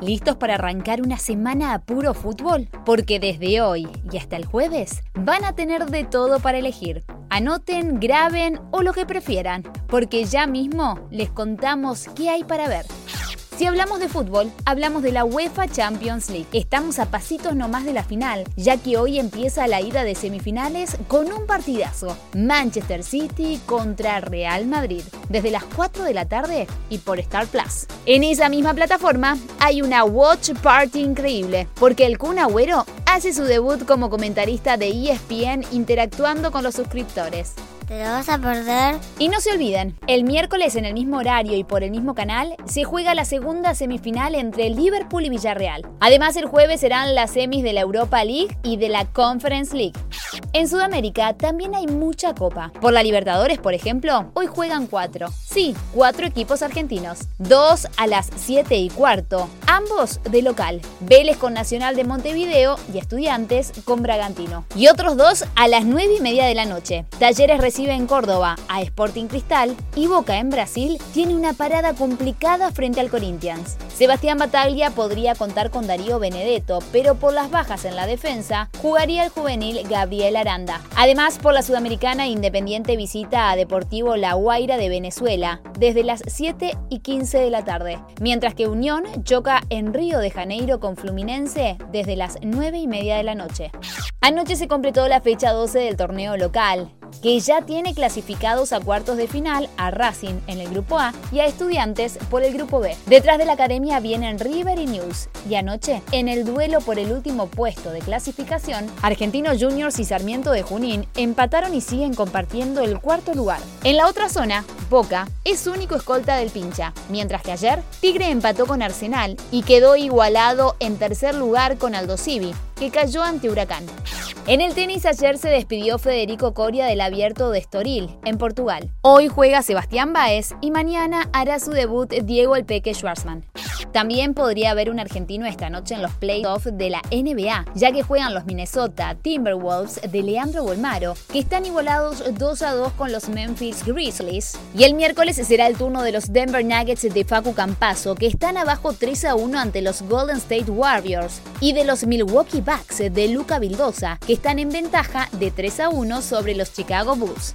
¿Listos para arrancar una semana a puro fútbol? Porque desde hoy y hasta el jueves van a tener de todo para elegir. Anoten, graben o lo que prefieran, porque ya mismo les contamos qué hay para ver. Si hablamos de fútbol, hablamos de la UEFA Champions League. Estamos a pasitos nomás de la final, ya que hoy empieza la ida de semifinales con un partidazo. Manchester City contra Real Madrid, desde las 4 de la tarde y por Star Plus. En esa misma plataforma hay una Watch Party increíble, porque el Kun Agüero hace su debut como comentarista de ESPN interactuando con los suscriptores. ¿Te lo vas a perder? Y no se olviden, el miércoles en el mismo horario y por el mismo canal se juega la segunda semifinal entre Liverpool y Villarreal. Además, el jueves serán las semis de la Europa League y de la Conference League. En Sudamérica también hay mucha copa. Por la Libertadores, por ejemplo, hoy juegan cuatro. Sí, cuatro equipos argentinos. Dos a las 7 y cuarto, ambos de local. Vélez con Nacional de Montevideo y Estudiantes con Bragantino. Y otros dos a las 9 y media de la noche. Talleres recibe en Córdoba a Sporting Cristal y Boca en Brasil tiene una parada complicada frente al Corinthians. Sebastián Bataglia podría contar con Darío Benedetto, pero por las bajas en la defensa jugaría el juvenil Gabriel Además, por la Sudamericana Independiente visita a Deportivo La Guaira de Venezuela desde las 7 y 15 de la tarde, mientras que Unión choca en Río de Janeiro con Fluminense desde las 9 y media de la noche. Anoche se completó la fecha 12 del torneo local que ya tiene clasificados a cuartos de final a Racing en el grupo A y a Estudiantes por el grupo B. Detrás de la academia vienen River y News. Y anoche, en el duelo por el último puesto de clasificación, Argentinos Juniors y Sarmiento de Junín empataron y siguen compartiendo el cuarto lugar. En la otra zona, Boca es único escolta del pincha, mientras que ayer Tigre empató con Arsenal y quedó igualado en tercer lugar con Aldo Civi, que cayó ante Huracán. En el tenis ayer se despidió Federico Coria del abierto de Estoril, en Portugal. Hoy juega Sebastián Baez y mañana hará su debut Diego El Peque Schwarzman. También podría haber un argentino esta noche en los playoffs de la NBA, ya que juegan los Minnesota Timberwolves de Leandro Bolmaro, que están igualados 2 a 2 con los Memphis Grizzlies. Y el miércoles será el turno de los Denver Nuggets de Facu Campaso, que están abajo 3 a 1 ante los Golden State Warriors, y de los Milwaukee Bucks de Luca Vildosa, que están en ventaja de 3 a 1 sobre los Chicago Bulls.